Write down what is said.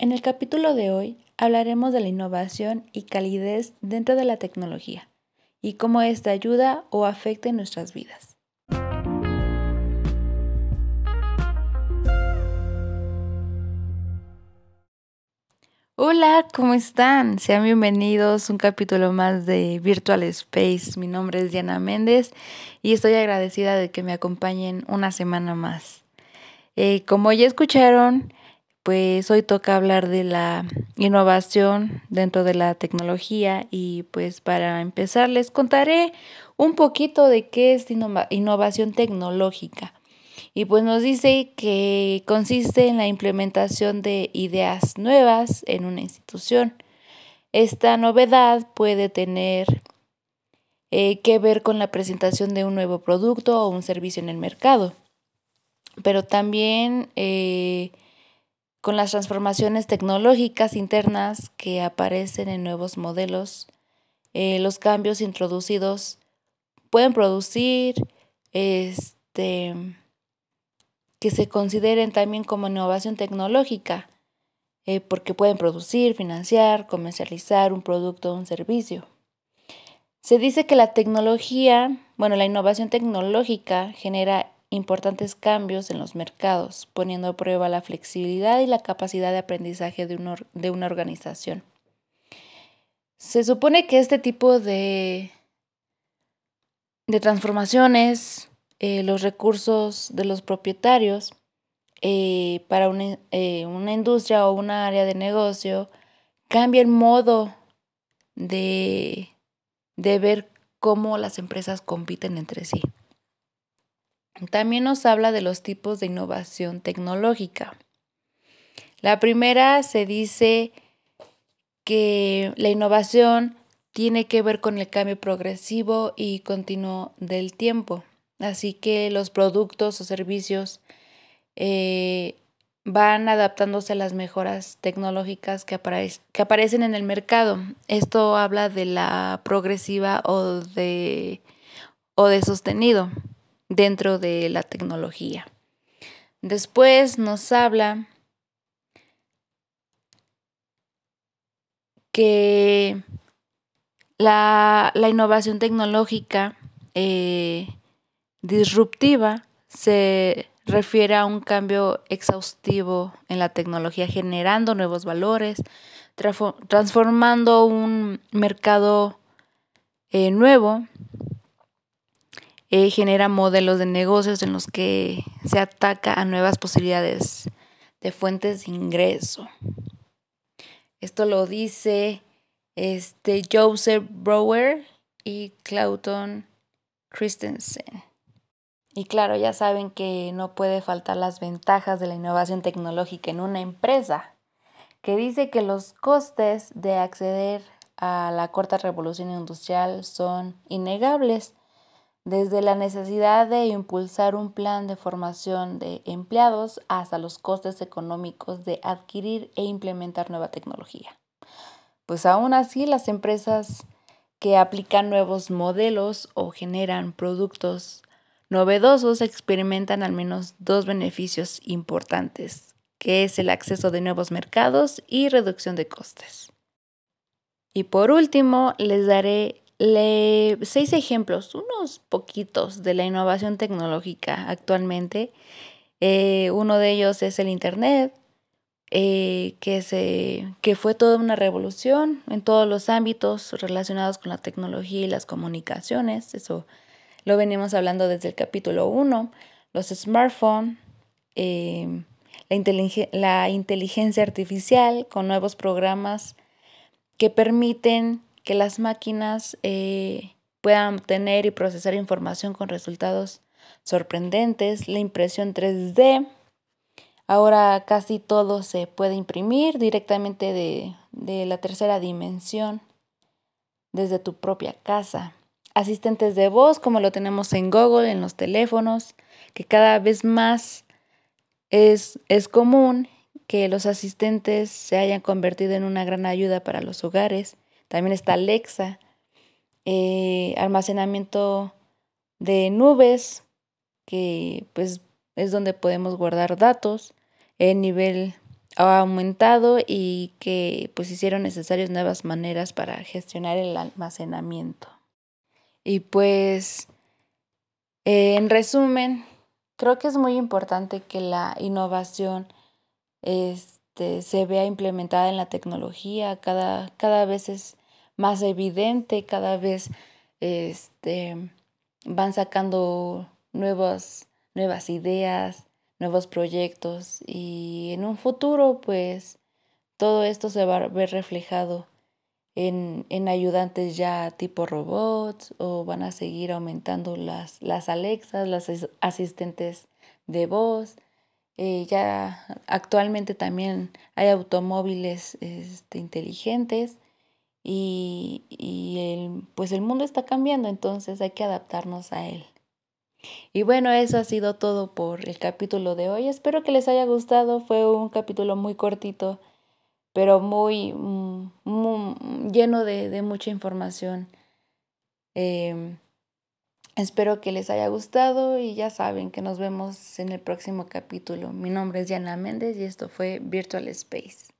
En el capítulo de hoy hablaremos de la innovación y calidez dentro de la tecnología y cómo esta ayuda o afecta en nuestras vidas. Hola, ¿cómo están? Sean bienvenidos a un capítulo más de Virtual Space. Mi nombre es Diana Méndez y estoy agradecida de que me acompañen una semana más. Eh, como ya escucharon, pues hoy toca hablar de la innovación dentro de la tecnología y pues para empezar les contaré un poquito de qué es innovación tecnológica. Y pues nos dice que consiste en la implementación de ideas nuevas en una institución. Esta novedad puede tener eh, que ver con la presentación de un nuevo producto o un servicio en el mercado, pero también eh, con las transformaciones tecnológicas internas que aparecen en nuevos modelos. Eh, los cambios introducidos pueden producir este, que se consideren también como innovación tecnológica, eh, porque pueden producir, financiar, comercializar un producto o un servicio. Se dice que la tecnología, bueno, la innovación tecnológica genera importantes cambios en los mercados, poniendo a prueba la flexibilidad y la capacidad de aprendizaje de, de una organización. Se supone que este tipo de, de transformaciones eh, los recursos de los propietarios eh, para una, eh, una, industria o una área de negocio cambia el modo de, de ver cómo las empresas compiten entre sí. También nos habla de los tipos de innovación tecnológica. La primera se dice que la innovación tiene que ver con el cambio progresivo y continuo del tiempo. Así que los productos o servicios eh, van adaptándose a las mejoras tecnológicas que, aparecen en el mercado. Esto habla de la progresiva o de sostenido dentro de la tecnología. Después nos habla que la, la innovación tecnológica eh, Disruptiva se refiere a un cambio exhaustivo en la tecnología, generando nuevos valores, transformando un mercado eh, nuevo, eh, genera modelos de negocios en los que se ataca a nuevas posibilidades de fuentes de ingreso. Esto lo dice este Joseph Brower y Clauton Christensen. Y claro, ya saben que no puede faltar las ventajas de la innovación tecnológica en una empresa, que dice que los costes de acceder a la corta revolución industrial son innegables, desde la necesidad de impulsar un plan de formación de empleados hasta los costes económicos de adquirir e implementar nueva tecnología. Pues aún así las empresas que aplican nuevos modelos o generan productos novedosos experimentan al menos dos beneficios importantes, que es el acceso de nuevos mercados y reducción de costes. Y por último, les daré seis ejemplos, unos poquitos de la innovación tecnológica actualmente. Eh, uno de ellos es el Internet, eh, que, se, que fue toda una revolución en todos los ámbitos relacionados con la tecnología y las comunicaciones. Eso lo venimos hablando desde el capítulo 1, los smartphones, em, la, inteligencia artificial con nuevos programas que permiten que las máquinas eh, puedan tener y procesar información con resultados sorprendentes, la impresión 3D. Ahora casi todo se puede imprimir directamente de la tercera dimensión desde tu propia casa asistentes de voz como lo tenemos en Google, en los teléfonos, que cada vez más es, es común que los asistentes se hayan convertido en una gran ayuda para los hogares. También está Alexa, eh, almacenamiento de nubes, que pues es donde podemos guardar datos, el nivel ha aumentado y que pues hicieron necesarias nuevas maneras para gestionar el almacenamiento. Y pues, eh, en resumen, creo que es muy importante que la innovación este, se vea implementada en la tecnología, cada, cada vez es más evidente, cada vez este, van sacando nuevas, nuevas ideas, nuevos proyectos y en un futuro pues todo esto se va a ver reflejado en, en ayudantes ya tipo robots o van a seguir aumentando las, las Alexas, las asistentes de voz. Eh, ya actualmente también hay automóviles este, inteligentes y, y el, pues el mundo está cambiando, entonces hay que adaptarnos a él. Y bueno, eso ha sido todo por el capítulo de hoy. Espero que les haya gustado. Fue un capítulo muy cortito, pero muy, mm, lleno de, mucha información. Em, espero que les haya gustado y ya saben que nos vemos en el próximo capítulo. Mi nombre es Diana Méndez y esto fue Virtual Space.